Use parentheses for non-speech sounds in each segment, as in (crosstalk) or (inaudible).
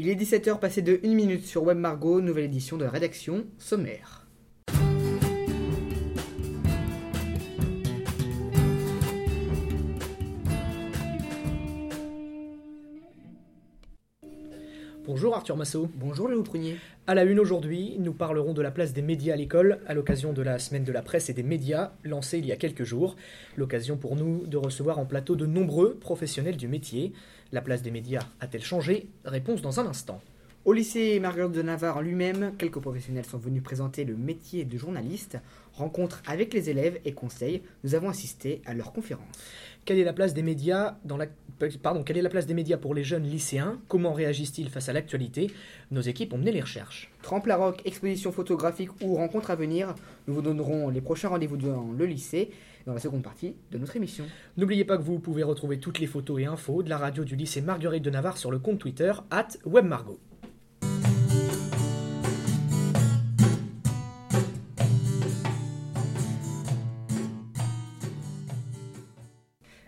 Il est 17h passé de 1 minute sur Web Margot, nouvelle édition de la rédaction sommaire. Bonjour Arthur Massot. Bonjour Léo Prunier. À la une aujourd'hui, nous parlerons de la place des médias à l'école à l'occasion de la semaine de la presse et des médias lancée il y a quelques jours. L'occasion pour nous de recevoir en plateau de nombreux professionnels du métier. La place des médias a-t-elle changé? Réponse dans un instant. Au lycée Marguerite de Navarre lui-même, quelques professionnels sont venus présenter le métier de journaliste. Rencontre avec les élèves et conseils, nous avons assisté à leur conférence. Quelle est la place des médias dans la pardon, quelle est la place des médias pour les jeunes lycéens? Comment réagissent-ils face à l'actualité? Nos équipes ont mené les recherches. Trempe la rock, exposition photographique ou rencontre à venir, nous vous donnerons les prochains rendez-vous dans le lycée dans la seconde partie de notre émission. N'oubliez pas que vous pouvez retrouver toutes les photos et infos de la radio du lycée Marguerite de Navarre sur le compte Twitter at webmargot.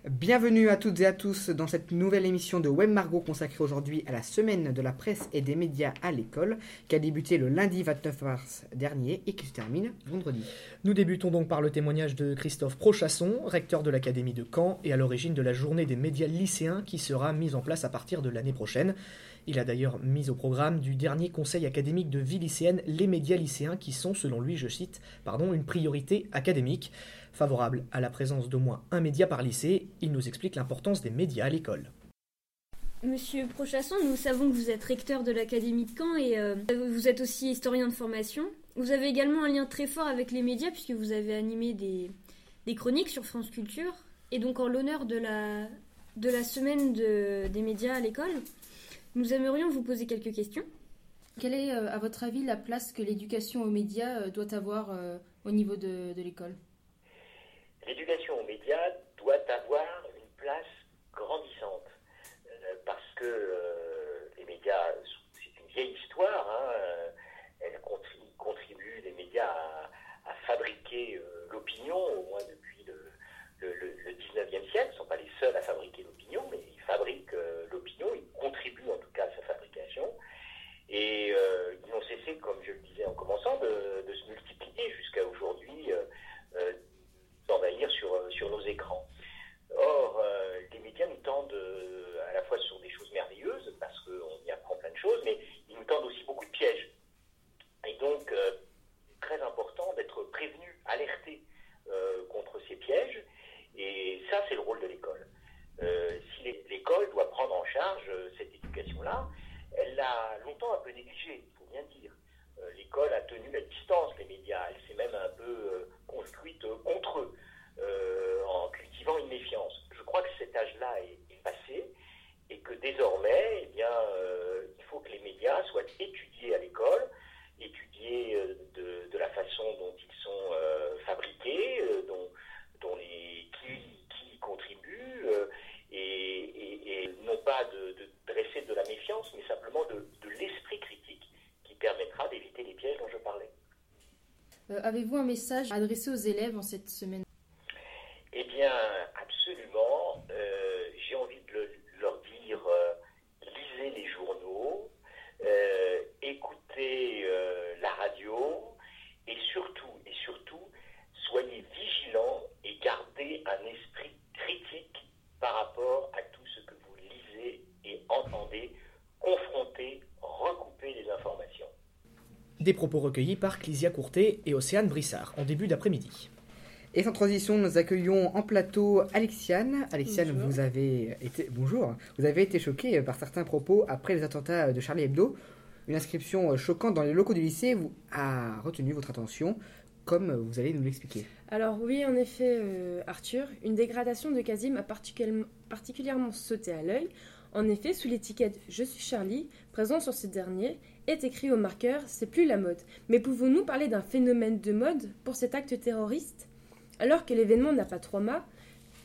Bienvenue à toutes et à tous dans cette nouvelle émission de Web Margot consacrée aujourd'hui à la semaine de la presse et des médias à l'école qui a débuté le lundi 29 mars dernier et qui se termine vendredi. Nous débutons donc par le témoignage de Christophe Prochasson, recteur de l'Académie de Caen et à l'origine de la journée des médias lycéens qui sera mise en place à partir de l'année prochaine. Il a d'ailleurs mis au programme du dernier conseil académique de vie lycéenne les médias lycéens qui sont, selon lui, je cite, pardon, une priorité académique. Favorable à la présence d'au moins un média par lycée, il nous explique l'importance des médias à l'école. Monsieur Prochasson, nous savons que vous êtes recteur de l'Académie de Caen et euh, vous êtes aussi historien de formation. Vous avez également un lien très fort avec les médias puisque vous avez animé des, des chroniques sur France Culture. Et donc en l'honneur de la, de la semaine de, des médias à l'école, nous aimerions vous poser quelques questions. Quelle est, euh, à votre avis, la place que l'éducation aux médias euh, doit avoir au niveau de, de l'école? L'éducation aux médias doit avoir une place grandissante euh, parce que euh, les médias, c'est une vieille histoire, hein, euh, elle contribue, les médias, à, fabriquer l'opinion, au moins depuis le, le, 19e siècle. Ils ne sont pas les seuls à fabriquer l'opinion, mais ils fabriquent l'opinion, ils contribuent en tout cas à sa fabrication. Et ils n'ont cessé, comme je le disais en commençant, de, de se multiplier jusqu'à aujourd'hui d'envahir sur, euh, sur nos écrans. Or, euh, les médias nous tendent euh, à la fois sur des choses merveilleuses, parce qu'on y apprend plein de choses, mais ils nous tendent aussi beaucoup de pièges. Et donc, c'est très important d'être prévenu, alerté contre ces pièges. Et ça, c'est le rôle de l'école. si l'école doit prendre en charge cette éducation-là, elle l'a longtemps un peu négligée, il faut bien dire. L'école a tenu la distance, les médias. Elle s'est même un peu construite contre eux. Euh, en cultivant une méfiance. Je crois que cet âge-là est, passé et que désormais, eh bien, euh, il faut que les médias soient étudiés à l'école, étudiés euh, de, la façon dont ils sont fabriqués, dont, dont les, qui, qui y contribuent, et, non pas de, dresser de la méfiance, mais simplement de, de l'esprit critique qui permettra d'éviter les pièges dont je parlais. Avez-vous un message à adresser aux élèves en cette semaine eh bien, absolument. Euh, j'ai envie de leur dire, euh, lisez les journaux, euh, écoutez la radio, et surtout, et surtout, soyez vigilants et gardez un esprit critique par rapport à tout ce que vous lisez et entendez, confrontez, recoupez les informations. Des propos recueillis par Clysia Courtet et Océane Brissard en début d'après-midi. Et sans transition, nous accueillons en plateau Alexiane. Alexiane, vous avez été bonjour. Vous avez été choquée par certains propos après les attentats de Charlie Hebdo. Une inscription choquante dans les locaux du lycée vous a retenu votre attention, comme vous allez nous l'expliquer. Alors oui, en effet, euh, Arthur, une dégradation de Kazim a particulièrement sauté à l'œil. En effet, sous l'étiquette Je suis Charlie, présent sur ce dernier, écrit au marqueur C'est plus la mode. Mais pouvons-nous parler d'un phénomène de mode pour cet acte terroriste? Alors que l'événement n'a pas trois mâts,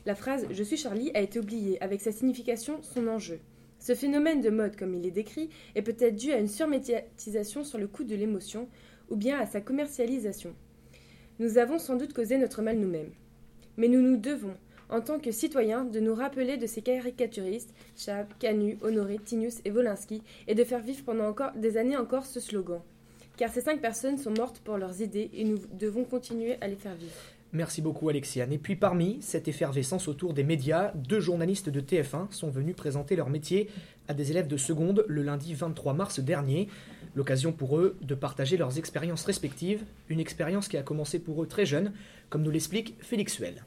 la phrase Je suis Charlie a été oubliée avec sa signification, son enjeu. Ce phénomène de mode, comme il est décrit, est peut-être dû à une surmédiatisation sur le coût de l'émotion ou bien à sa commercialisation. Nous avons sans doute causé notre mal nous-mêmes. Mais nous nous devons, en tant que citoyen, de nous rappeler de ces caricaturistes, Chab, Canu, Honoré, Tinius et Wolinski, et de faire vivre pendant des années encore ce slogan. Car ces cinq personnes sont mortes pour leurs idées et nous devons continuer à les faire vivre. Merci beaucoup Alexiane. Et puis parmi cette effervescence autour des médias, deux journalistes de TF1 sont venus présenter leur métier à des élèves de seconde le lundi 23 mars dernier. L'occasion pour eux de partager leurs expériences respectives, une expérience qui a commencé pour eux très jeune, comme nous l'explique Félix Suel.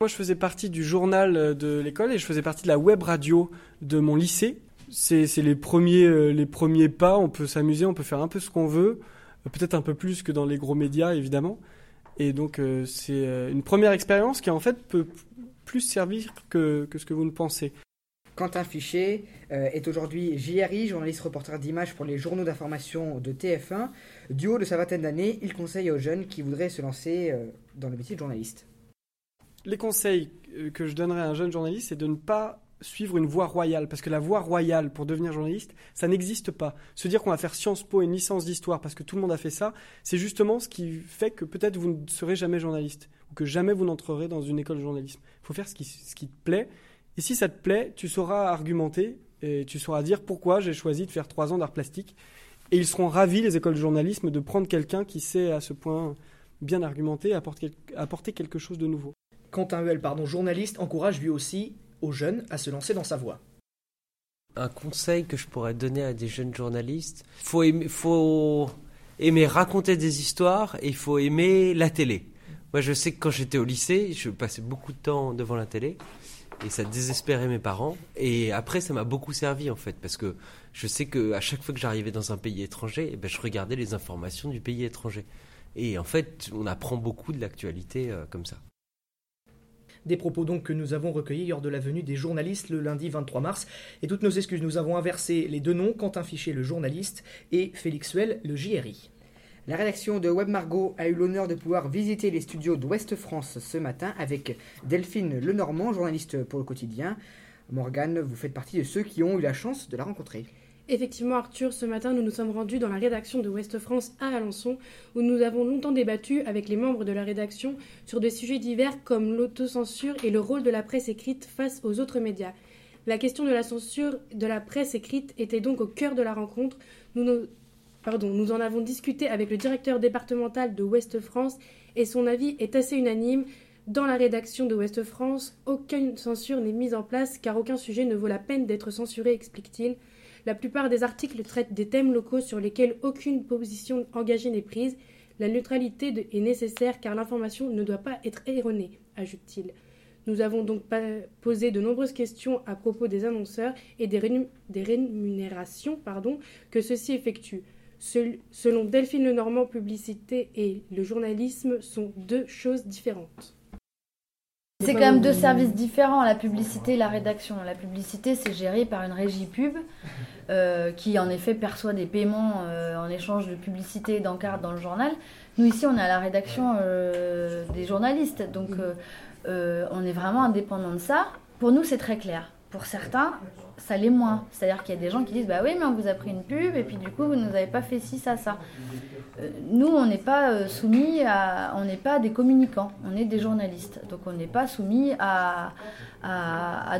Moi, je faisais partie du journal euh, de l'école et je faisais partie de la web radio de mon lycée. C'est les premiers, euh, les premiers pas. On peut s'amuser, on peut faire un peu ce qu'on veut, euh, peut-être un peu plus que dans les gros médias, évidemment. Et donc, c'est une première expérience qui, en fait, peut plus servir que, que ce que vous ne pensez. Quentin Fichet est aujourd'hui JRI, journaliste reporter d'images pour les journaux d'information de TF1. Du haut de sa vingtaine d'années, il conseille aux jeunes qui voudraient se lancer dans le métier de journaliste les conseils euh, que je donnerais à un jeune journaliste, c'est de ne pas suivre une voie royale, parce que la voie royale pour devenir journaliste, ça n'existe pas. Se dire qu'on va faire Sciences Po et une licence d'histoire parce que tout le monde a fait ça, c'est justement ce qui fait que peut-être vous ne serez jamais journaliste, ou que jamais vous n'entrerez dans une école de journalisme. Il faut faire ce qui, te plaît, et si ça te plaît, tu sauras argumenter, et tu sauras dire pourquoi j'ai choisi de faire trois ans d'art plastique, et ils seront ravis, les écoles de journalisme, de prendre quelqu'un qui sait à ce point bien argumenter, apporter, apporter quelque chose de nouveau. Quentin Huel, pardon, journaliste, encourage lui aussi aux jeunes à se lancer dans sa voie. Un conseil que je pourrais donner à des jeunes journalistes, faut faut aimer raconter des histoires et il faut aimer la télé. Moi, je sais que quand j'étais au lycée, je passais beaucoup de temps devant la télé et ça désespérait mes parents. Et après, ça m'a beaucoup servi en fait, parce que je sais que à chaque fois que j'arrivais dans un pays étranger, eh ben, je regardais les informations du pays étranger. Et en fait, on apprend beaucoup de l'actualité euh, comme ça. Des propos donc que nous avons recueillis lors de la venue des journalistes le lundi 23 mars. Et toutes nos excuses, nous avons inversé les deux noms, Quentin Fichet, le journaliste, et Félix Suel, le JRI. La rédaction de Web Margot a eu l'honneur de pouvoir visiter les studios d'Ouest France ce matin avec Delphine Lenormand, journaliste pour le quotidien. Morgane, vous faites partie de ceux qui ont eu la chance de la rencontrer. Effectivement, Arthur, ce matin, nous nous sommes rendus dans la rédaction de Ouest France à Alençon, où nous avons longtemps débattu avec les membres de la rédaction sur des sujets divers comme l'autocensure et le rôle de la presse écrite face aux autres médias. La question de la censure de la presse écrite était donc au cœur de la rencontre. Nous, en avons discuté avec le directeur départemental de Ouest France et son avis est assez unanime. Dans la rédaction de Ouest France, aucune censure n'est mise en place car aucun sujet ne vaut la peine d'être censuré, explique-t-il. La plupart des articles traitent des thèmes locaux sur lesquels aucune position engagée n'est prise. La neutralité est nécessaire car l'information ne doit pas être erronée, ajoute-t-il. Nous avons donc posé de nombreuses questions à propos des annonceurs et des, rémunérations que ceux-ci effectuent. Selon Delphine Lenormand, publicité et le journalisme sont deux choses différentes. C'est quand même deux services différents, la publicité et la rédaction. La publicité, c'est géré par une régie pub (laughs) euh, qui, en effet, perçoit des paiements euh, en échange de publicité et d'encartes dans le journal. Nous, ici, on est à la rédaction euh, des journalistes, donc on est vraiment indépendant de ça. Pour nous, c'est très clair. Pour certains, ça l'est moins. C'est-à-dire qu'il y a des gens qui disent Bah oui, mais on vous a pris une pub et puis du coup, vous ne nous avez pas fait ci, ça, ça. Euh, nous, on n'est pas euh, soumis à. On n'est pas des communicants, on est des journalistes. Donc on n'est pas soumis à,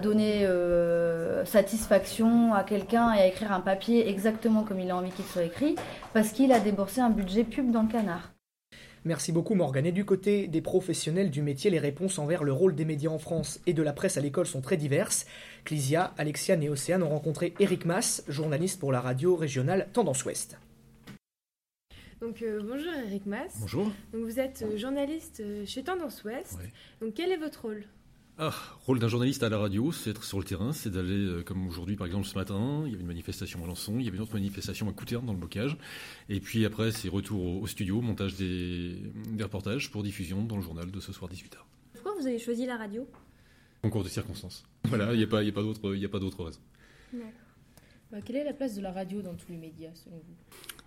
donner euh, satisfaction à quelqu'un et à écrire un papier exactement comme il a envie qu'il soit écrit parce qu'il a déboursé un budget pub dans le canard. Merci beaucoup Morgane. Et du côté des professionnels du métier, les réponses envers le rôle des médias en France et de la presse à l'école sont très diverses. Clisia, Alexiane et Océane ont rencontré Eric Mass, journaliste pour la radio régionale Tendance Ouest. Donc euh, bonjour Eric Mass. Bonjour. Donc vous êtes euh, journaliste euh, chez Tendance Ouest. Donc quel est votre rôle? Ah, rôle d'un journaliste à la radio, c'est être sur le terrain, c'est d'aller, euh, comme aujourd'hui par exemple ce matin, il y avait une manifestation à Lançon, il y avait une autre manifestation à Couterne dans le bocage, et puis après c'est retour au, studio, montage des, reportages pour diffusion dans le journal de ce soir 18h. Pourquoi vous avez choisi la radio? Concours de circonstances. (laughs) Voilà, il n'y a pas, a pas d'autre raison. Bah, quelle est la place de la radio dans tous les médias selon vous?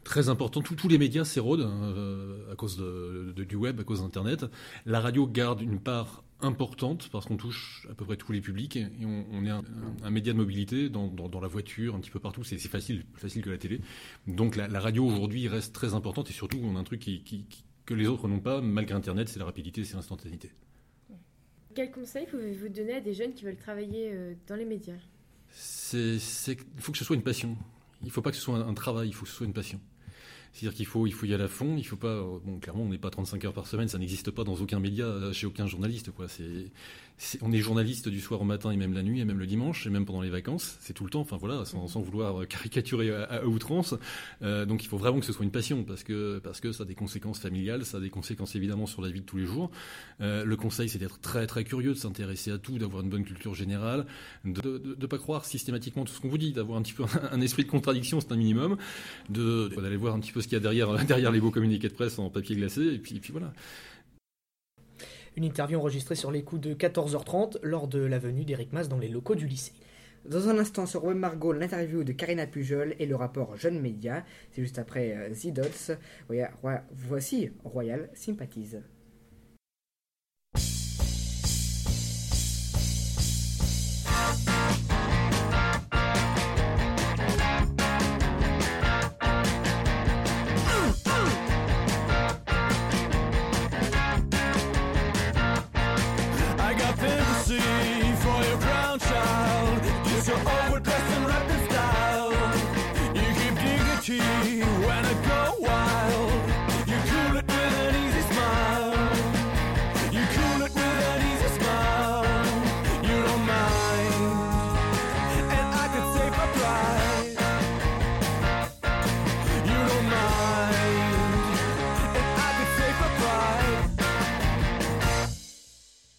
Très important. tous les médias s'érodent euh, à cause du web, à cause d'Internet. La radio garde une part importante parce qu'on touche à peu près tous les publics et on, est un, média de mobilité dans, la voiture, un petit peu partout. C'est facile, plus facile que la télé. Donc la, radio aujourd'hui reste très importante et surtout on a un truc qui, que les autres n'ont pas malgré Internet, c'est la rapidité, c'est l'instantanéité. quel conseil pouvez-vous donner à des jeunes qui veulent travailler euh, dans les médias? Il faut que ce soit une passion. Il ne faut pas que ce soit un, un travail, il faut que ce soit une passion. C'est-à-dire qu'il faut, il faut y aller à fond. Il faut pas, bon, clairement, on n'est pas 35 heures par semaine, ça n'existe pas dans aucun média, chez aucun journaliste. Quoi. C'est, on est journaliste du soir au matin et même la nuit et même le dimanche et même pendant les vacances. C'est tout le temps. Enfin voilà, sans, vouloir caricaturer à, outrance. Euh, donc il faut vraiment que ce soit une passion parce que parce que ça a des conséquences familiales, ça a des conséquences évidemment sur la vie de tous les jours. Euh, le conseil, c'est d'être très très curieux, de s'intéresser à tout, d'avoir une bonne culture générale, de ne pas croire systématiquement tout ce qu'on vous dit, d'avoir un petit peu un, esprit de contradiction, c'est un minimum, de d'aller voir un petit peu ce qu'il y a derrière (laughs) derrière les beaux communiqués de presse en papier glacé et puis et puis voilà. Une interview enregistrée sur les coups de 14h30 lors de la venue d'Eric Mas dans les locaux du lycée. Dans un instant sur Web Margot, l'interview de Karina Pujol et le rapport Jeune Média. C'est juste après euh, Zidots. Voici Royal Sympathies.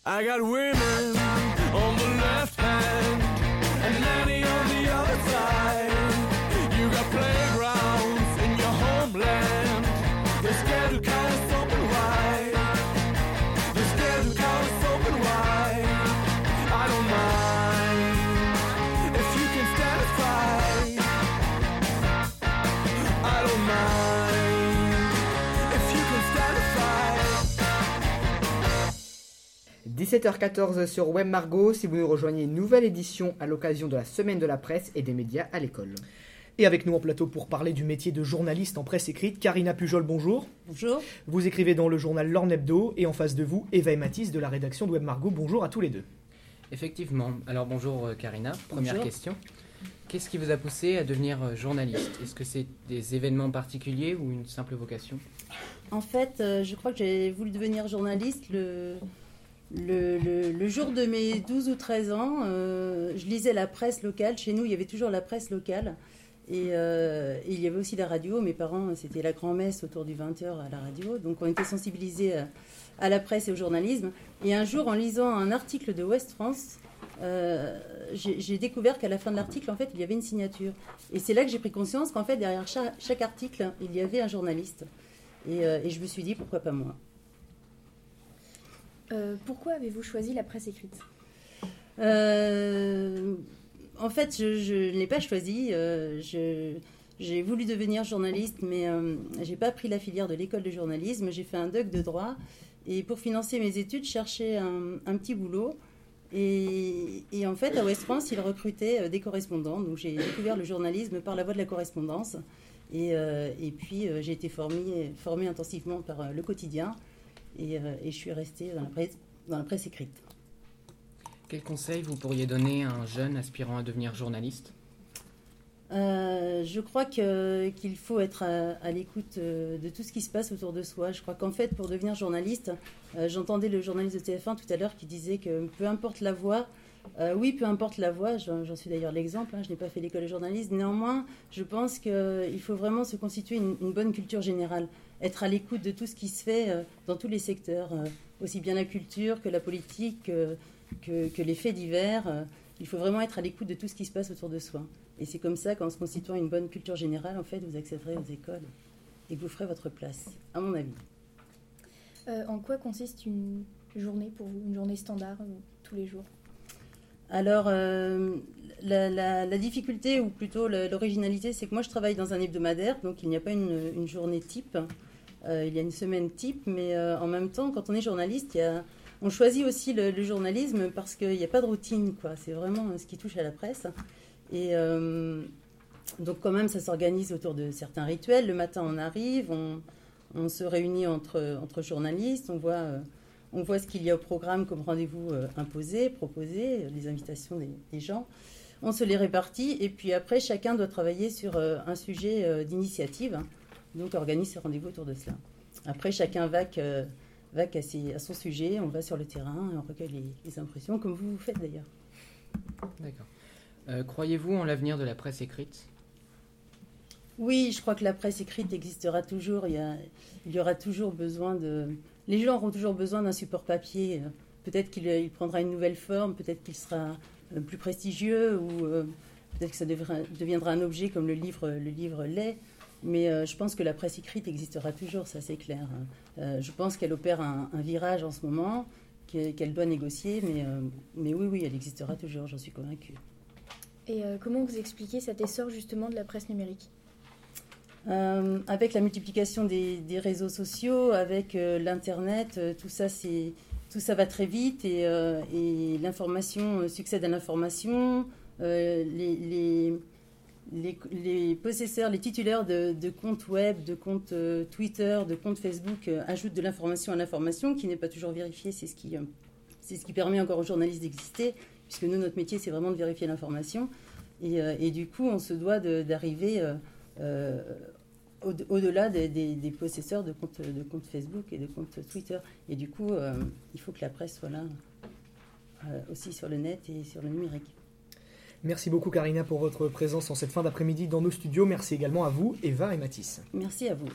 I got women 17h14 sur Web Margot, si vous nous rejoignez, une nouvelle édition à l'occasion de la semaine de la presse et des médias à l'école. Et avec nous en plateau pour parler du métier de journaliste en presse écrite, Karina Pujol, bonjour. Bonjour. Vous écrivez dans le journal L'Orne Hebdo et en face de vous, Eva et Mathis de la rédaction de Web Margot. Bonjour à tous les deux. Effectivement. Alors bonjour euh, Karina. Première question. Qu'est-ce qui vous a poussé à devenir euh, journaliste? Est-ce que c'est des événements particuliers ou une simple vocation? En fait, euh, je crois que j'ai voulu devenir journaliste le, le, jour de mes 12 ou 13 ans. euh, je lisais la presse locale. Chez nous, il y avait toujours la presse locale. Et, euh, il y avait aussi la radio. Mes parents, c'était la grand-messe autour du 20h à la radio. Donc on était sensibilisés à, à la presse et au journalisme. Et un jour, en lisant un article de West France, euh, j'ai découvert qu'à la fin de l'article, en fait, il y avait une signature. Et c'est là que j'ai pris conscience qu'en fait, derrière chaque, article, il y avait un journaliste. Euh, et je me suis dit, pourquoi pas moi? Euh, pourquoi avez-vous choisi la presse écrite? Euh, En fait, je, ne l'ai pas choisi. euh, j'ai voulu devenir journaliste, mais j'ai pas pris la filière de l'école de journalisme. J'ai fait un doc de droit. Et pour financer mes études, je cherchais un, petit boulot. Et, en fait, à West France, ils recrutaient des correspondants. Donc j'ai découvert le journalisme par la voie de la correspondance. Et, puis, j'ai été formée, intensivement par le quotidien. Et, euh, et je suis restée dans la presse, dans la presse écrite. Quel conseil vous pourriez donner à un jeune aspirant à devenir journaliste? Euh, je crois qu'il faut être à, à l'écoute euh, de tout ce qui se passe autour de soi. Je crois qu'en fait, pour devenir journaliste, euh, j'entendais le journaliste de TF1 tout à l'heure qui disait que peu importe la euh, oui, peu importe la voie, j'en j'en suis d'ailleurs l'exemple, hein, je n'ai pas fait l'école de journalisme, néanmoins, je pense qu'il faut vraiment se constituer une, une bonne culture générale, être à l'écoute de tout ce qui se fait euh, dans tous les secteurs, euh, aussi bien la culture que la politique, euh, que, que les faits divers. il faut vraiment être à l'écoute de tout ce qui se passe autour de soi. Et c'est comme ça qu'en se constituant une bonne culture générale, en fait, vous accéderez aux écoles et vous ferez votre place, à mon avis. Euh, En quoi consiste une journée pour vous Une journée standard euh, tous les jours? Alors, euh, la, la- la difficulté, ou plutôt l'originalité, c'est que moi, je travaille dans un hebdomadaire, donc il n'y a pas une, une journée type. Euh, il y a une semaine type, mais euh, en même temps, quand on est journaliste, on choisit aussi le, journalisme parce qu'il n'y a pas de routine, quoi. C'est vraiment euh, ce qui touche à la presse. Et euh, donc, quand même, ça s'organise autour de certains rituels. Le matin, on arrive, on, se réunit entre, journalistes, on voit, euh, on voit ce qu'il y a au programme comme rendez-vous imposé, proposé, les invitations des, gens. On se les répartit et puis après, chacun doit travailler sur un sujet d'initiative. Donc, organise ses rendez-vous autour de cela. Après, chacun va, va à, son sujet, on va sur le terrain, on recueille les, impressions, comme vous, vous faites d'ailleurs. D'accord. Croyez-vous en l'avenir de la presse écrite? Oui, je crois que la presse écrite existera toujours. Il y, aura toujours besoin de. Les gens auront toujours besoin d'un support papier. Peut-être qu'il prendra une nouvelle forme, peut-être qu'il sera euh, plus prestigieux, ou euh, peut-être que ça deviendra un objet comme le livre, le livre l'est. Mais euh, je pense que la presse écrite existera toujours, ça c'est clair. je pense qu'elle opère un, virage en ce moment, qu'elle doit négocier, mais, mais oui, oui, elle existera toujours, j'en suis convaincue. Et comment vous expliquez cet essor justement de la presse numérique? Euh, avec la multiplication des, réseaux sociaux, avec euh, l'Internet, euh, tout, ça, tout ça va très vite et, l'information succède à l'information. Les, les, possesseurs, les titulaires de, comptes web, de comptes Twitter, de comptes Facebook ajoutent de l'information à l'information qui n'est pas toujours vérifiée. C'est ce, qui, c'est ce qui permet encore aux journalistes d'exister, puisque nous, notre métier, c'est vraiment de vérifier l'information. Et, du coup, on se doit d'arriver au-delà des, possesseurs de comptes, de comptes Facebook et de comptes Twitter. Et du coup, euh, il faut que la presse soit là euh, aussi sur le net et sur le numérique. Merci beaucoup Karina pour votre présence en cette fin d'après-midi dans nos studios. Merci également à vous, Eva et Mathis. Merci à vous.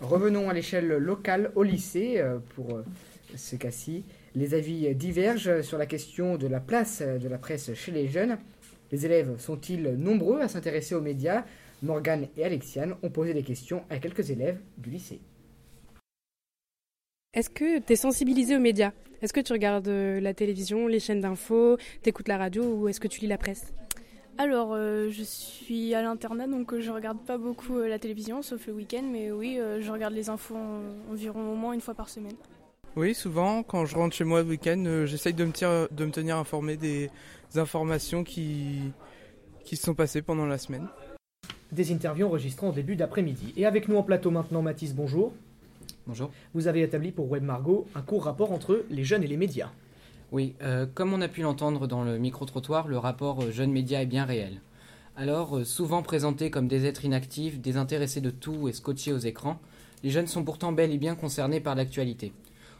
Revenons à l'échelle locale au lycée euh, pour ce cas-ci. Les avis divergent sur la question de la place de la presse chez les jeunes. Les élèves sont-ils nombreux à s'intéresser aux médias? Morgane et Alexiane ont posé des questions à quelques élèves du lycée. Est-ce que tu es sensibilisé aux médias? Est-ce que tu regardes euh, la télévision, les chaînes d'infos, t'écoutes la radio ou est-ce que tu lis la presse? Alors, euh, je suis à l'internat, donc euh, je regarde pas beaucoup la télévision, sauf le week-end, mais oui, je regarde les infos environ au moins une fois par semaine. Oui, souvent, quand je rentre chez moi le week-end, j'essaye de, me de me tenir informé des informations qui, qui se sont passées pendant la semaine des interviews enregistrées en début d'après-midi. Et avec nous en plateau maintenant, Mathis, bonjour. Bonjour. Vous avez établi pour Web Margot un court rapport entre les jeunes et les médias. Oui, euh, comme on a pu l'entendre dans le micro-trottoir, le rapport euh, jeunes-médias est bien réel. Alors, euh, souvent présentés comme des êtres inactifs, désintéressés de tout et scotchés aux écrans, les jeunes sont pourtant bel et bien concernés par l'actualité.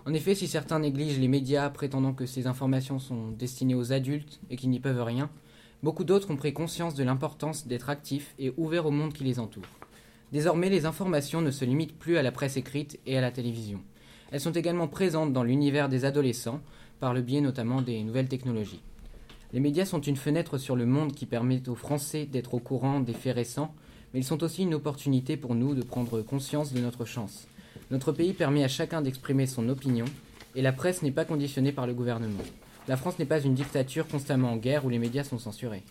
En effet, si certains négligent les médias prétendant que ces informations sont destinées aux adultes et qu'ils n'y peuvent rien, Beaucoup d'autres ont pris conscience de l'importance d'être actifs et ouverts au monde qui les entoure. Désormais, les informations ne se limitent plus à la presse écrite et à la télévision. Elles sont également présentes dans l'univers des adolescents, par le biais notamment des nouvelles technologies. Les médias sont une fenêtre sur le monde qui permet aux Français d'être au courant des faits récents, mais ils sont aussi une opportunité pour nous de prendre conscience de notre chance. Notre pays permet à chacun d'exprimer son opinion, et la presse n'est pas conditionnée par le gouvernement. La France n'est pas une dictature constamment en guerre où les médias sont censurés.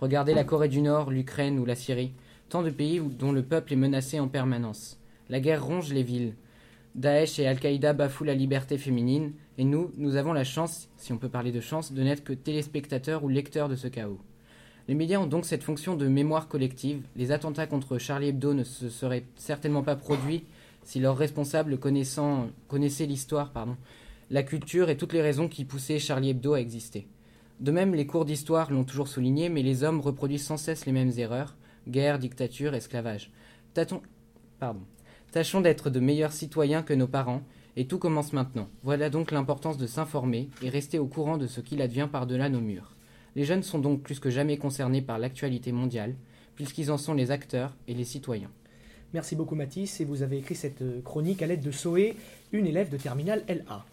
Regardez la Corée du Nord, l'Ukraine ou la Syrie, tant de pays dont le peuple est menacé en permanence. La guerre ronge les villes. Daesh et Al-Qaïda bafouent la liberté féminine, et nous, nous avons la chance, si on peut parler de chance, de n'être que téléspectateurs ou lecteurs de ce chaos. Les médias ont donc cette fonction de mémoire collective. Les attentats contre Charlie Hebdo ne se seraient certainement pas produits si leurs responsables connaissaient l'histoire pardon, la culture et toutes les raisons qui poussaient Charlie Hebdo à exister. De même, les cours d'histoire l'ont toujours souligné, mais les hommes reproduisent sans cesse les mêmes erreurs guerre, dictature, esclavage. Tâchons d'être de meilleurs citoyens que nos parents, et tout commence maintenant. Voilà donc l'importance de s'informer et rester au courant de ce qu'il advient par-delà nos murs. Les jeunes sont donc plus que jamais concernés par l'actualité mondiale, puisqu'ils en sont les acteurs et les citoyens. Merci beaucoup Mathis, et vous avez écrit cette chronique à l'aide de Soé, une élève de terminale LA.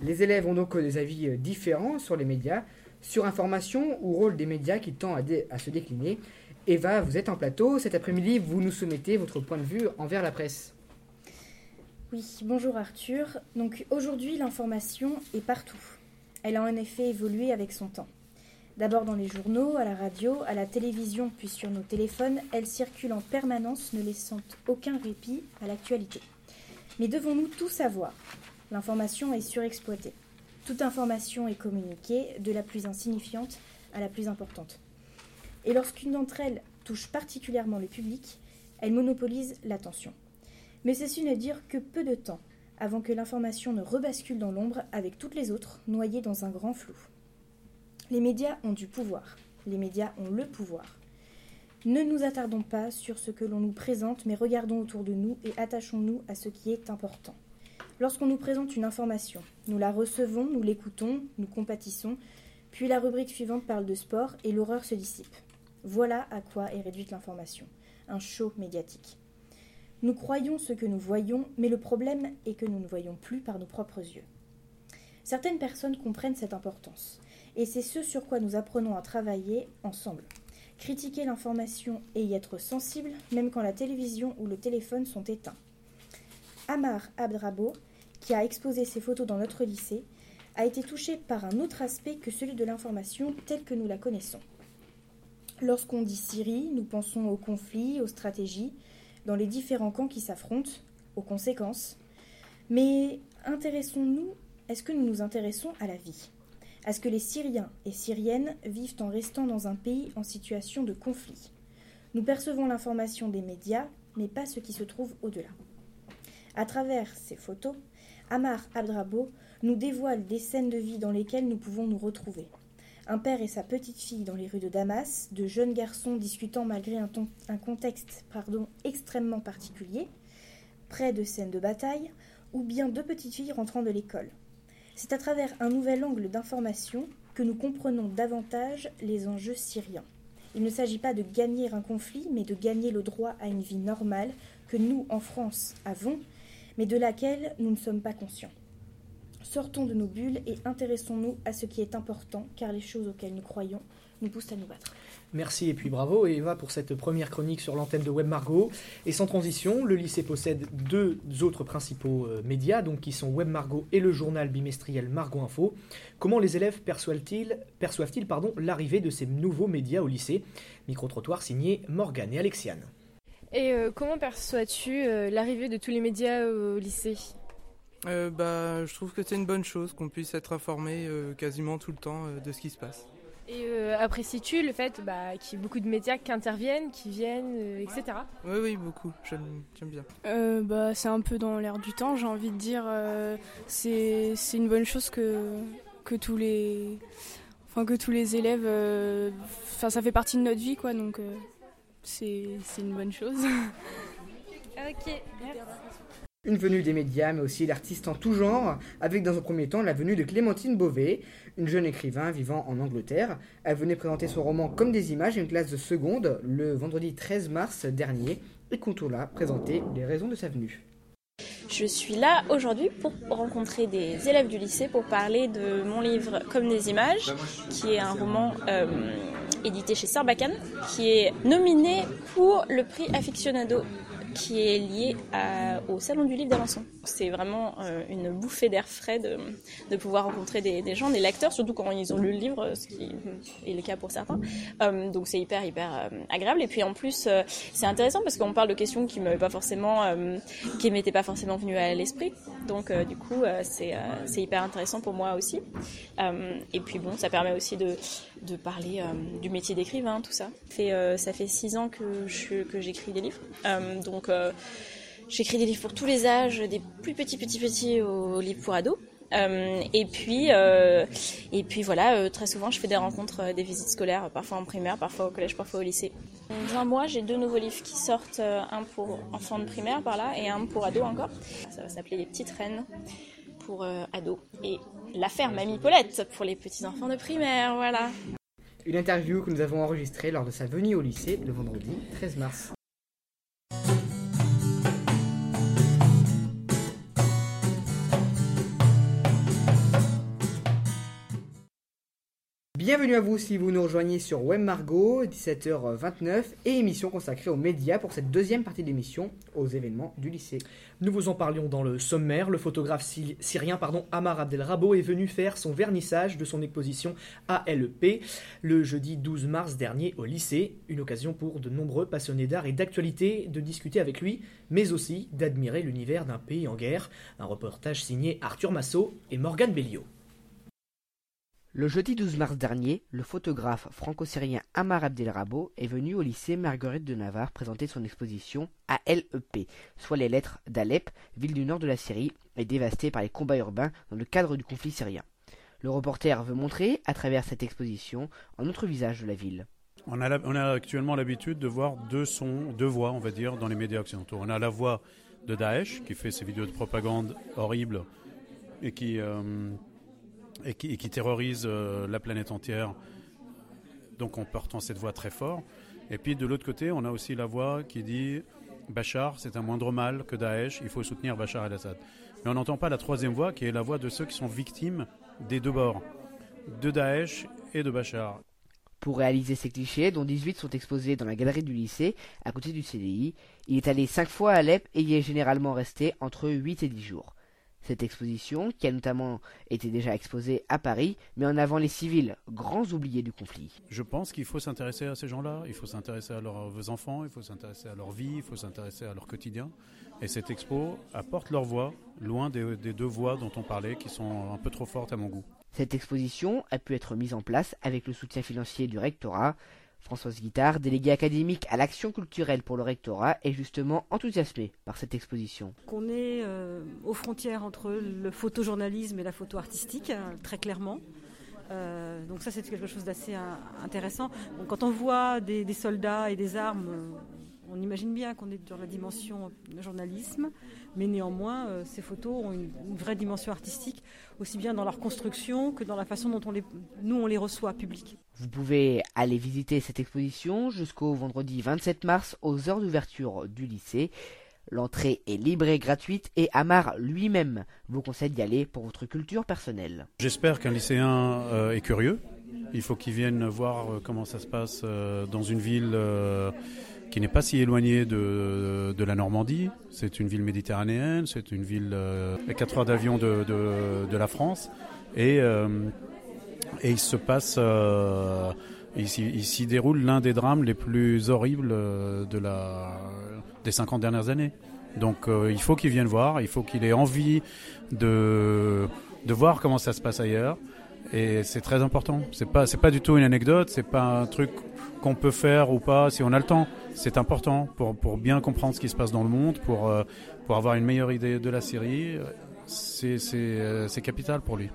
Les élèves ont donc des avis euh, différents sur les médias, sur information ou rôle des médias qui tend à, se décliner. Eva, vous êtes en plateau. Cet après-midi, vous nous soumettez votre point de vue envers la presse. Oui, bonjour Arthur. Donc aujourd'hui, l'information est partout. Elle a en effet évolué avec son temps. D'abord dans les journaux, à la radio, à la télévision, puis sur nos téléphones, elle circule en permanence, ne laissant aucun répit à l'actualité. Mais devons-nous tout savoir? L'information est surexploitée. Toute information est communiquée, de la plus insignifiante à la plus importante. Et lorsqu'une d'entre elles touche particulièrement le public, elle monopolise l'attention. Mais ceci ne dire que peu de temps avant que l'information ne rebascule dans l'ombre avec toutes les autres, noyées dans un grand flou. Les médias ont du pouvoir. Les médias ont le pouvoir. Ne nous attardons pas sur ce que l'on nous présente, mais regardons autour de nous et attachons-nous à ce qui est important. Lorsqu'on nous présente une information, nous la recevons, nous l'écoutons, nous compatissons, puis la rubrique suivante parle de sport et l'horreur se dissipe. Voilà à quoi est réduite l'information, un show médiatique. Nous croyons ce que nous voyons, mais le problème est que nous ne voyons plus par nos propres yeux. Certaines personnes comprennent cette importance, et c'est ce sur quoi nous apprenons à travailler ensemble critiquer l'information et y être sensible, même quand la télévision ou le téléphone sont éteints. Amar Abdrabo, qui a exposé ses photos dans notre lycée, a été touché par un autre aspect que celui de l'information telle que nous la connaissons. Lorsqu'on dit Syrie, nous pensons aux conflits, aux stratégies, dans les différents camps qui s'affrontent, aux conséquences. Mais intéressons-nous, est-ce que nous nous intéressons à la vie? À ce que les Syriens et Syriennes vivent en restant dans un pays en situation de conflit? Nous percevons l'information des médias, mais pas ce qui se trouve au-delà. À travers ces photos, Amar Abdrabo nous dévoile des scènes de vie dans lesquelles nous pouvons nous retrouver. Un père et sa petite fille dans les rues de Damas, de jeunes garçons discutant malgré un, un contexte pardon, extrêmement particulier, près de scènes de bataille, ou bien deux petites filles rentrant de l'école. C'est à travers un nouvel angle d'information que nous comprenons davantage les enjeux syriens. Il ne s'agit pas de gagner un conflit, mais de gagner le droit à une vie normale que nous, en France, avons, mais de laquelle nous ne sommes pas conscients. Sortons de nos bulles et intéressons-nous à ce qui est important, car les choses auxquelles nous croyons nous poussent à nous battre. Merci et puis bravo Eva pour cette première chronique sur l'antenne de Web Margot. Et sans transition, le lycée possède deux autres principaux euh, médias, donc qui sont Web Margot et le journal bimestriel Margot Info. Comment les élèves perçoivent-ils perçoivent l'arrivée de ces nouveaux médias au lycée? Micro-trottoir signé Morgane et Alexiane. Et euh, comment perçois-tu euh, l'arrivée de tous les médias au lycée? Bah, Je trouve que c'est une bonne chose qu'on puisse être informé quasiment tout le temps de ce qui se passe. Et euh, apprécies-tu le fait bah, qu'il y ait beaucoup de médias qui interviennent, qui viennent, euh, etc. Oui, oui, beaucoup. J'aime bien. Euh, bah, c'est un peu dans l'air du temps, j'ai envie de dire. c'est une bonne chose que, que tous les, enfin, que tous les élèves. Enfin, ça fait partie de notre vie, quoi. Donc, c'est une bonne chose. (laughs) ok, merci une venue des médias, mais aussi d'artistes en tout genre, avec dans un premier temps la venue de Clémentine Beauvais, une jeune écrivain vivant en Angleterre. Elle venait présenter son roman Comme des images à une classe de seconde le vendredi 13 mars dernier, et Contourla présenter les raisons de sa venue. Je suis là aujourd'hui pour rencontrer des élèves du lycée pour parler de mon livre Comme des images, qui est un roman euh, édité chez Sarbacane, qui est nominé pour le prix Aficionado qui est lié au Salon du Livre d'Alençon. C'est vraiment euh, une bouffée d'air frais de, de, pouvoir rencontrer des, gens, des lecteurs, surtout quand ils ont lu le livre, ce qui est le cas pour certains. Euh, donc c'est hyper, hyper euh, agréable. Et puis en plus, c'est intéressant parce qu'on parle de questions qui m'avaient pas m'étaient pas forcément venues à l'esprit. Donc du coup, c'est hyper intéressant pour moi aussi. et puis bon, ça permet aussi de, de parler du métier d'écrivain, tout ça. Ça fait, ça fait six ans que je, que j'écris des livres. donc euh, j'écris des livres pour tous les âges, des plus petits, petits, petits aux livres pour ados. Euh, et puis, euh, et puis voilà, très souvent je fais des rencontres, des visites scolaires, parfois en primaire, parfois au collège, parfois au lycée. Dans un mois, j'ai deux nouveaux livres qui sortent, un pour enfants de primaire par là et un pour ados encore. Ça va s'appeler Les Petites Reines pour ados et L'affaire Mamie Paulette pour les petits enfants de primaire, voilà. Une interview que nous avons enregistrée lors de sa venue au lycée le vendredi 13 mars. Bienvenue à vous si vous nous rejoignez sur Web Margot, 17h29, et émission consacrée aux médias pour cette deuxième partie de l'émission, aux événements du lycée. Nous vous en parlions dans le sommaire. Le photographe syrien pardon, Amar Abdelrabo est venu faire son vernissage de son exposition ALP le jeudi 12 mars dernier au lycée. Une occasion pour de nombreux passionnés d'art et d'actualité de discuter avec lui, mais aussi d'admirer l'univers d'un pays en guerre. Un reportage signé Arthur Massot et Morgane Belliot. Le jeudi 12 mars dernier, le photographe franco-syrien Amar Abdelrabo est venu au lycée Marguerite de Navarre présenter son exposition ALEP, soit les lettres d'Alep, ville du nord de la Syrie, et dévastée par les combats urbains dans le cadre du conflit syrien. Le reporter veut montrer, à travers cette exposition, un autre visage de la ville. On a, on a actuellement l'habitude de voir deux sons, deux voix, on va dire, dans les médias occidentaux. On a la voix de Daesh, qui fait ses vidéos de propagande horribles et qui, euh, et qui, terrorise euh, la planète entière, donc en portant cette voix très fort. Et puis de l'autre côté, on a aussi la voix qui dit Bachar, c'est un moindre mal que Daesh, il faut soutenir Bachar el-Assad. Mais on n'entend pas la troisième voix qui est la voix de ceux qui sont victimes des deux bords, de Daesh et de Bachar. Pour réaliser ces clichés, dont 18 sont exposés dans la galerie du lycée, à côté du CDI, il est allé 5 fois à Alep et y est généralement resté entre 8 et 10 jours. Cette exposition, qui a notamment été déjà exposée à Paris, met en avant les civils, grands oubliés du conflit. Je pense qu'il faut s'intéresser à ces gens-là, il faut s'intéresser à leurs enfants, il faut s'intéresser à leur vie, il faut s'intéresser à leur quotidien. Et cette expo apporte leur voix, loin des, des deux voix dont on parlait, qui sont un peu trop fortes à mon goût. Cette exposition a pu être mise en place avec le soutien financier du rectorat, Françoise Guittard, déléguée académique à l'action culturelle pour le rectorat, est justement enthousiasmée par cette exposition. Qu'on est euh, aux frontières entre le photojournalisme et la photo artistique, hein, très clairement. Euh, donc ça c'est quelque chose d'assez euh, intéressant. quand on voit des, soldats et des armes, on imagine bien qu'on est dans la dimension journalisme, mais néanmoins ces photos ont une, vraie dimension artistique, aussi bien dans leur construction que dans la façon dont on les, nous on les reçoit public. Vous pouvez aller visiter cette exposition jusqu'au vendredi 27 mars aux heures d'ouverture du lycée. L'entrée est libre et gratuite et Amar lui-même vous conseille d'y aller pour votre culture personnelle. J'espère qu'un lycéen euh, est curieux. Il faut qu'il vienne voir euh, comment ça se passe euh, dans une ville qui n'est pas si éloignée de, la Normandie. C'est une ville méditerranéenne, c'est une ville à 4 heures d'avion de, de, la France. Et et il se passe, euh, il, s'y déroule l'un des drames les plus horribles euh, de la, des 50 dernières années. Donc euh, il faut qu'il vienne voir, il faut qu'il ait envie de, de voir comment ça se passe ailleurs. Et c'est très important. C'est pas, c'est pas du tout une anecdote, c'est pas un truc qu'on peut faire ou pas si on a le temps. C'est important pour, pour bien comprendre ce qui se passe dans le monde, pour, pour avoir une meilleure idée de la série. C'est, c'est, capital pour lui.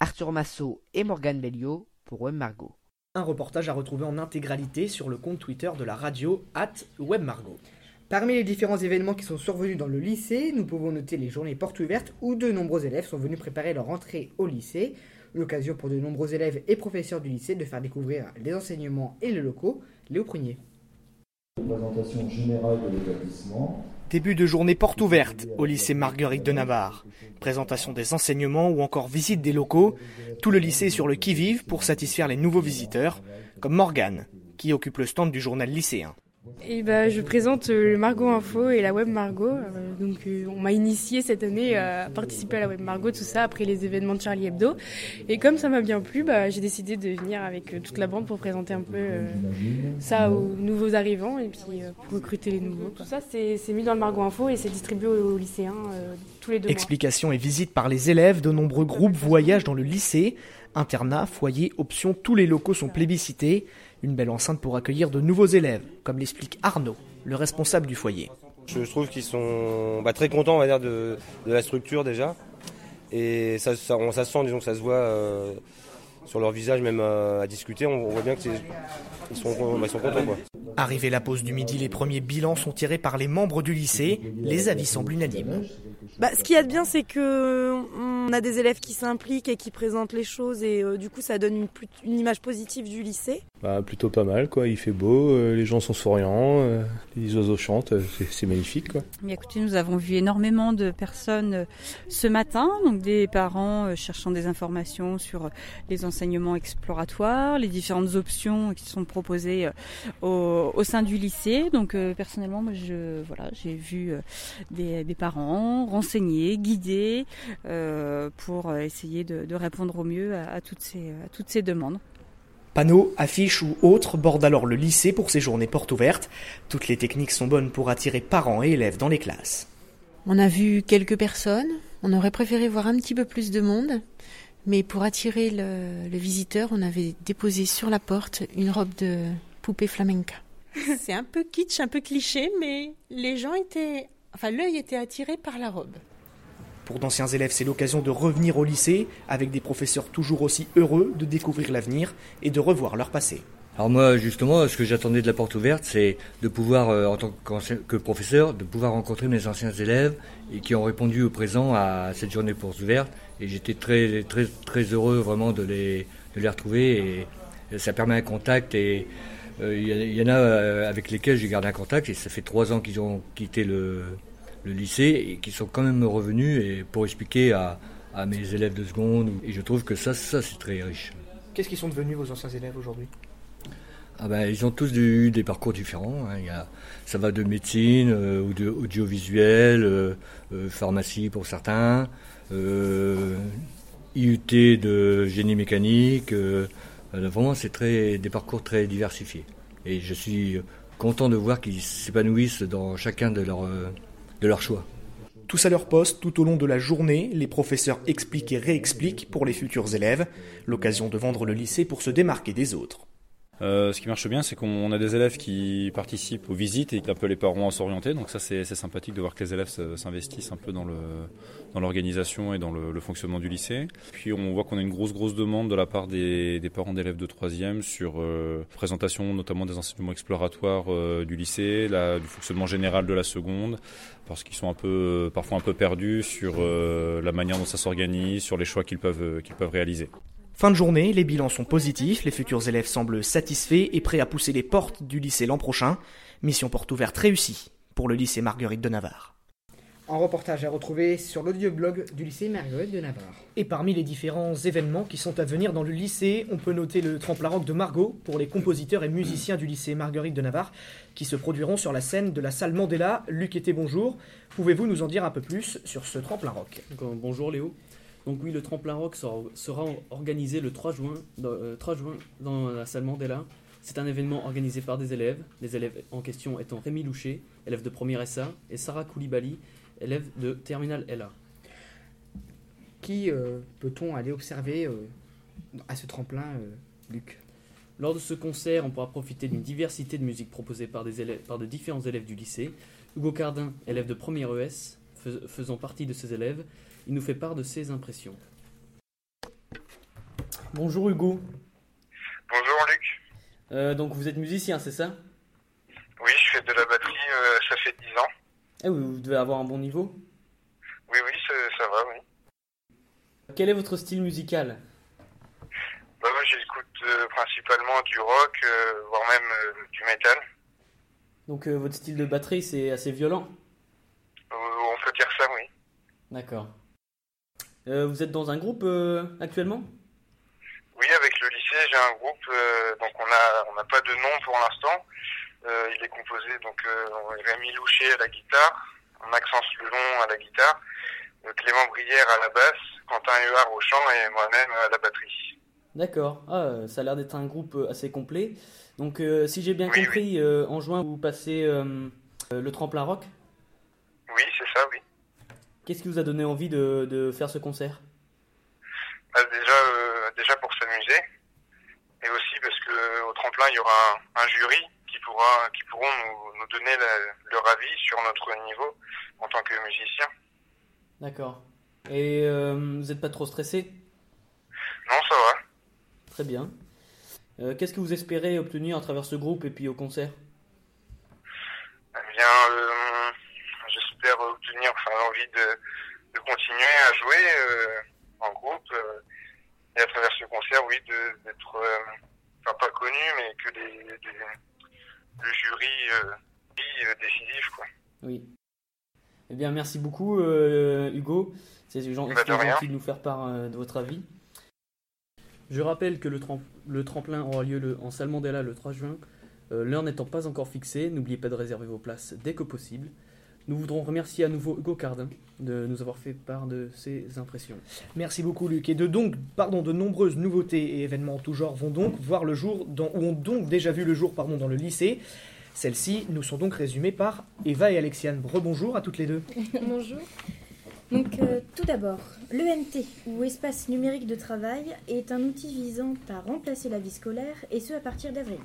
Arthur Massot et Morgane Bellio pour Web Margot. Un reportage à retrouver en intégralité sur le compte Twitter de la radio at WebMargot. Parmi les différents événements qui sont survenus dans le lycée, nous pouvons noter les journées portes ouvertes où de nombreux élèves sont venus préparer leur entrée au lycée. L'occasion pour de nombreux élèves et professeurs du lycée de faire découvrir les enseignements et les locaux. Léo Prunier. Présentation générale de l'établissement. Début de journée porte ouverte au lycée Marguerite de Navarre. Présentation des enseignements ou encore visite des locaux. Tout le lycée est sur le qui-vive pour satisfaire les nouveaux visiteurs, comme Morgane, qui occupe le stand du journal lycéen. Et bah, je présente euh, le Margot Info et la Web Margot. Euh, donc, euh, on m'a initié cette année à participer à la Web Margot, tout ça après les événements de Charlie Hebdo. Et comme ça m'a bien plu, bah, j'ai décidé de venir avec toute la bande pour présenter un peu ça aux nouveaux arrivants et puis pour recruter les nouveaux. Tout ça, c'est mis dans le Margot Info et c'est distribué aux, lycéens tous les deux Explications et visites par les élèves, de nombreux groupes voyagent dans le lycée. Internat, foyer, options, tous les locaux sont plébiscités. Une belle enceinte pour accueillir de nouveaux élèves, comme l'explique Arnaud, le responsable du foyer. Je trouve qu'ils sont bah, très contents on va dire, de, la structure déjà. Et ça, ça, ça se sent, disons que ça se voit euh, sur leur visage, même à, discuter. On, voit bien qu'ils sont, bah, sont, contents. Quoi. Arrivé la pause du midi, les premiers bilans sont tirés par les membres du lycée. Les avis semblent unanimes. Bah, ce qu'il y a de bien, c'est que on a des élèves qui s'impliquent et qui présentent les choses et euh, du coup, ça donne une, une, image positive du lycée. Bah, plutôt pas mal, quoi. Il fait beau, euh, les gens sont souriants, euh, les oiseaux chantent, c'est magnifique, quoi. Mais écoutez, nous avons vu énormément de personnes ce matin, donc des parents cherchant des informations sur les enseignements exploratoires, les différentes options qui sont proposées au, au sein du lycée. Donc, personnellement, moi, je, voilà, j'ai vu des, des parents renseigner, guider euh, pour essayer de, répondre au mieux à, toutes ces, à toutes ces demandes. Panneaux, affiches ou autres bordent alors le lycée pour ces journées portes ouvertes. Toutes les techniques sont bonnes pour attirer parents et élèves dans les classes. On a vu quelques personnes, on aurait préféré voir un petit peu plus de monde, Mais pour attirer le, le visiteur, on avait déposé sur la porte une robe de poupée flamenca. (laughs) C'est un peu kitsch, un peu cliché, mais les gens étaient, enfin l'œil était attiré par la robe. Pour d'anciens élèves, c'est l'occasion de revenir au lycée avec des professeurs toujours aussi heureux de découvrir l'avenir et de revoir leur passé. Alors moi, justement, ce que j'attendais de la porte ouverte, c'est de pouvoir, euh, en tant que professeur, de pouvoir rencontrer mes anciens élèves et qui ont répondu au présent à cette journée porte ouverte. Et j'étais très, très, très heureux vraiment de les, retrouver et ça permet un contact et euh, il y en a euh, avec lesquels j'ai gardé un contact et ça fait trois ans qu'ils ont quitté le, le lycée et qui sont quand même revenus et pour expliquer à, à mes élèves de seconde. Et je trouve que ça, ça c'est très riche. Qu'est-ce qu'ils sont devenus vos anciens élèves aujourd'hui? Ah ben, ils ont tous eu des parcours différents. hein. Il y a, ça va de médecine, euh, ou de audiovisuel, euh, euh, pharmacie pour certains, IUT de génie mécanique. vraiment, c'est très des parcours très diversifiés. Et je suis content de voir qu'ils s'épanouissent dans chacun de leurs de leurs choix. Tous à leur poste, tout au long de la journée, les professeurs expliquent et réexpliquent pour les futurs élèves, l'occasion de vendre le lycée pour se démarquer des autres. Euh, ce qui marche bien, c'est qu'on a des élèves qui participent aux visites et qui appellent les parents à s'orienter. Donc ça, c'est sympathique de voir que les élèves se- s'investissent un peu dans le dans l'organisation et dans le, le fonctionnement du lycée. Puis on voit qu'on a une grosse grosse demande de la part des, des parents d'élèves de troisième sur euh, présentation notamment des enseignements exploratoires euh, du lycée, du fonctionnement général de la seconde, parce qu'ils sont un peu parfois un peu perdus sur euh, la manière dont ça s'organise, sur les choix qu'ils peuvent qu'ils peuvent réaliser. Fin de journée, les bilans sont positifs, les futurs élèves semblent satisfaits et prêts à pousser les portes du lycée l'an prochain. Mission porte ouverte réussie pour le lycée Marguerite de Navarre. En reportage à retrouver sur l'audioblog du lycée Marguerite de Navarre. Et parmi les différents événements qui sont à venir dans le lycée, on peut noter le tremplin rock de Margot pour les compositeurs et musiciens du lycée Marguerite de Navarre qui se produiront sur la scène de la salle Mandela. Luc était bonjour. Pouvez-vous nous en dire un peu plus sur ce tremplin rock bonjour Léo. Donc oui, le tremplin rock sera, sera organisé le 3 juin, dans, euh, 3 juin dans la salle Mandela. C'est un événement organisé par des élèves, les élèves en question étant Rémi Loucher, élève de première SA, et Sarah Koulibaly, élève de terminale LA. Qui euh, peut-on aller observer euh, à ce tremplin, Luc? Lors de ce concert, on pourra profiter d'une diversité de musiques proposées par, des élèves, par de différents élèves du lycée. Hugo Cardin, élève de première ES, fais- faisant partie de ces élèves, il nous fait part de ses impressions. Bonjour Hugo. Bonjour Luc. Euh, donc vous êtes musicien, c'est ça? Oui, je fais de la batterie, euh, ça fait 10 ans. Eh oui, vous devez avoir un bon niveau. Oui, oui, ça, ça va, oui. Quel est votre style musical? Bah, moi, j'écoute euh, principalement du rock, euh, voire même euh, du métal. Donc euh, votre style de batterie, c'est assez violent? Euh, on peut dire ça, oui. D'accord. Euh, vous êtes dans un groupe euh, actuellement? Oui, avec le lycée, j'ai un groupe, euh, donc on a on n'a pas de nom pour l'instant. Il est composé donc Rémi Loucher à la guitare, Maxence Lelon à la guitare, Clément Brière à la basse, Quentin Huard au chant et moi-même à la batterie. D'accord. Ah, ça a l'air d'être un groupe assez complet. Donc euh, si j'ai bien compris, euh, en juin, vous passez euh, le tremplin rock? Oui, c'est ça, oui. Qu'est-ce qui vous a donné envie de, de faire ce concert? Bah, déjà, euh, déjà pour s'amuser, et aussi parce que au tremplin il y aura un, un jury qui pourra, qui pourront nous, nous donner la- leur avis sur notre niveau en tant que musicien. D'accord. Et euh, vous n'êtes pas trop stressé? Non, ça va. Très bien. Euh, Qu'est-ce que vous espérez obtenir à travers ce groupe et puis au concert? Eh bien, euh, j'espère obtenir, enfin, l'envie de, de continuer à jouer euh, en groupe euh, et à travers ce concert, oui, de- d'être, euh, enfin pas connu, mais que les, les- le jury, décisif, quoi. Oui. Eh bien, merci beaucoup, euh, Hugo. C'est Bah, gentil de nous faire part euh, de votre avis. Je rappelle que le, trem- le tremplin aura lieu le- en salle Mandela le 3 juin. Euh, L'heure n'étant pas encore fixée, n'oubliez pas de réserver vos places dès que possible. Nous voudrons remercier à nouveau Hugo Cardin de nous avoir fait part de ses impressions. Merci beaucoup Luc. Et de donc, pardon, de nombreuses nouveautés et événements en tout genre vont donc voir le jour, dans, ou ont donc déjà vu le jour pardon, dans le lycée. Celles-ci nous sont donc résumées par Eva et Alexiane. Rebonjour à toutes les deux. (laughs) Bonjour. Donc euh, tout d'abord, l'ENT, ou espace numérique de travail, est un outil visant à remplacer la vie scolaire, et ce à partir d'avril.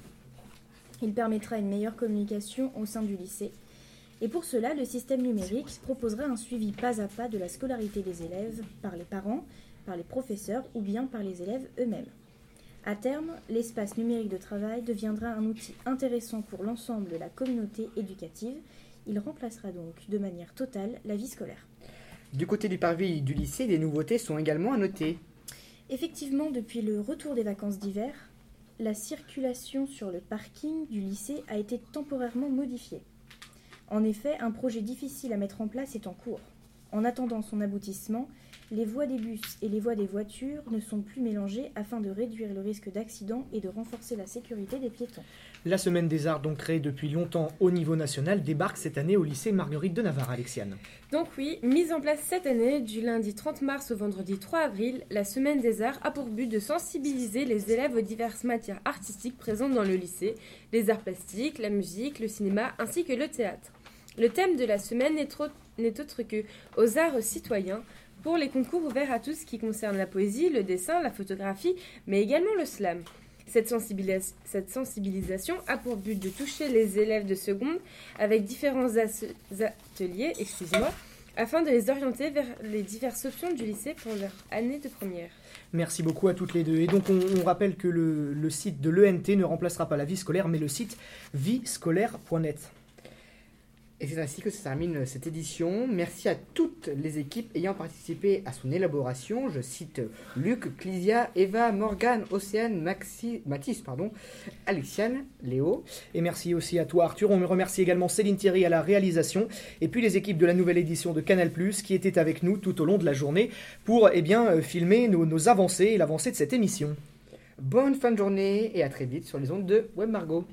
Il permettra une meilleure communication au sein du lycée. Et pour cela, le système numérique proposera un suivi pas à pas de la scolarité des élèves par les parents, par les professeurs ou bien par les élèves eux-mêmes. À terme, l'espace numérique de travail deviendra un outil intéressant pour l'ensemble de la communauté éducative. Il remplacera donc de manière totale la vie scolaire. Du côté du parvis du lycée, des nouveautés sont également à noter. Effectivement, depuis le retour des vacances d'hiver, la circulation sur le parking du lycée a été temporairement modifiée. En effet, un projet difficile à mettre en place est en cours. En attendant son aboutissement, les voies des bus et les voies des voitures ne sont plus mélangées afin de réduire le risque d'accident et de renforcer la sécurité des piétons. La Semaine des Arts, donc créée depuis longtemps au niveau national, débarque cette année au lycée Marguerite de Navarre, Alexiane. Donc oui, mise en place cette année, du lundi 30 mars au vendredi 3 avril, la Semaine des Arts a pour but de sensibiliser les élèves aux diverses matières artistiques présentes dans le lycée, les arts plastiques, la musique, le cinéma ainsi que le théâtre. Le thème de la semaine n'est autre que aux arts citoyens, pour les concours ouverts à tous qui concernent la poésie, le dessin, la photographie, mais également le slam. Cette, sensibilisation a pour but de toucher les élèves de seconde avec différents ateliers, excusez-moi, afin de les orienter vers les diverses options du lycée pour leur année de première. Merci beaucoup à toutes les deux. Et donc on, rappelle que le, site de l'ENT ne remplacera pas la vie scolaire, mais le site viescolaire.net. Et c'est ainsi que se termine cette édition. Merci à toutes les équipes ayant participé à son élaboration. Je cite Luc, Clisia, Eva, Morgane, Océane, Maxi, Mathis, pardon, Alexiane, Léo. Et merci aussi à toi Arthur. On me remercie également Céline Thierry à la réalisation. Et puis les équipes de la nouvelle édition de Canal +, qui étaient avec nous tout au long de la journée pour eh bien, euh, filmer nos, nos avancées et l'avancée de cette émission. Bonne fin de journée et à très vite sur les ondes de Web Margot.